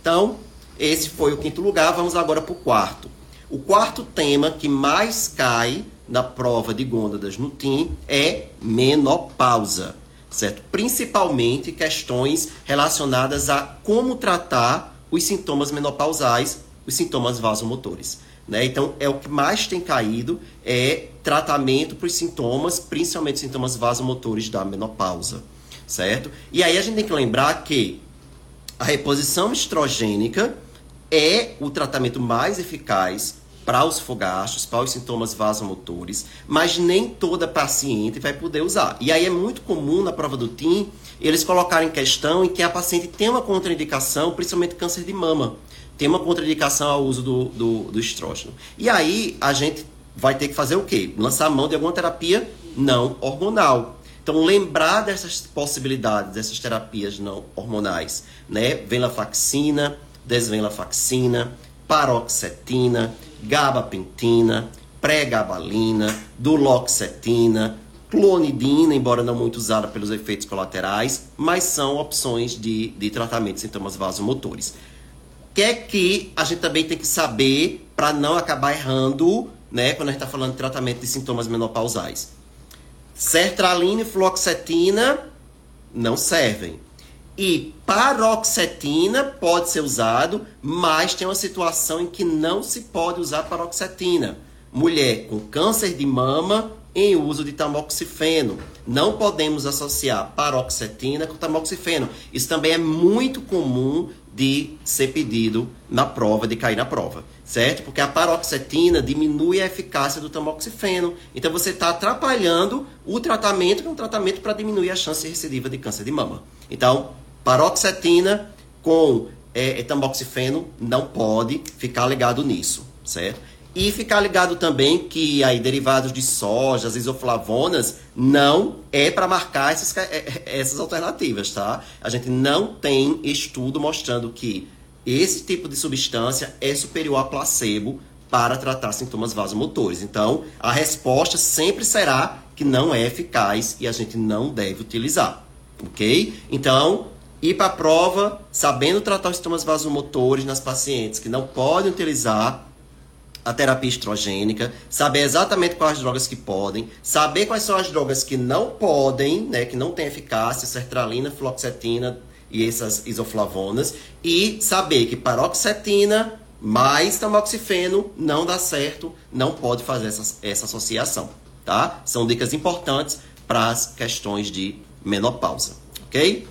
Então, esse foi o quinto lugar. Vamos agora para o quarto. O quarto tema que mais cai na prova de gônadas no TIM é menopausa, certo? Principalmente questões relacionadas a como tratar os sintomas menopausais, os sintomas vasomotores. Né? Então, é o que mais tem caído é tratamento para os sintomas, principalmente sintomas vasomotores da menopausa, certo? E aí a gente tem que lembrar que a reposição estrogênica é o tratamento mais eficaz para os fogachos, para os sintomas vasomotores, mas nem toda paciente vai poder usar. E aí é muito comum na prova do TIM eles colocarem questão em que a paciente tem uma contraindicação, principalmente câncer de mama, tem uma contraindicação ao uso do, do, do estrógeno. E aí a gente vai ter que fazer o quê? Lançar a mão de alguma terapia não hormonal. Então, lembrar dessas possibilidades, dessas terapias não hormonais, né? Venlafaxina, desvenlafaxina, paroxetina, gabapentina, pregabalina, duloxetina, clonidina, embora não muito usada pelos efeitos colaterais, mas são opções de, de tratamento de sintomas vasomotores. O que é que a gente também tem que saber para não acabar errando, né, quando a gente está falando de tratamento de sintomas menopausais? Sertralina e fluoxetina não servem. E paroxetina pode ser usado, mas tem uma situação em que não se pode usar paroxetina. Mulher com câncer de mama em uso de tamoxifeno. Não podemos associar paroxetina com tamoxifeno. Isso também é muito comum de ser pedido na prova, de cair na prova, certo? Porque a paroxetina diminui a eficácia do tamoxifeno. Então você está atrapalhando o tratamento, que é um tratamento para diminuir a chance recidiva de câncer de mama. Então, Paroxetina com é, tamoxifeno não pode ficar ligado nisso, certo? E ficar ligado também que aí derivados de soja, as isoflavonas, não é para marcar essas, é, é, essas alternativas, tá? A gente não tem estudo mostrando que esse tipo de substância é superior a placebo para tratar sintomas vasomotores. Então, a resposta sempre será que não é eficaz e a gente não deve utilizar, ok? Então, ir para a prova sabendo tratar os sintomas vasomotores nas pacientes que não podem utilizar a terapia estrogênica, saber exatamente quais drogas que podem, saber quais são as drogas que não podem, né, que não têm eficácia, sertralina, fluoxetina e essas isoflavonas, e saber que paroxetina mais tamoxifeno não dá certo, não pode fazer essa, essa associação, tá? São dicas importantes para as questões de menopausa, ok?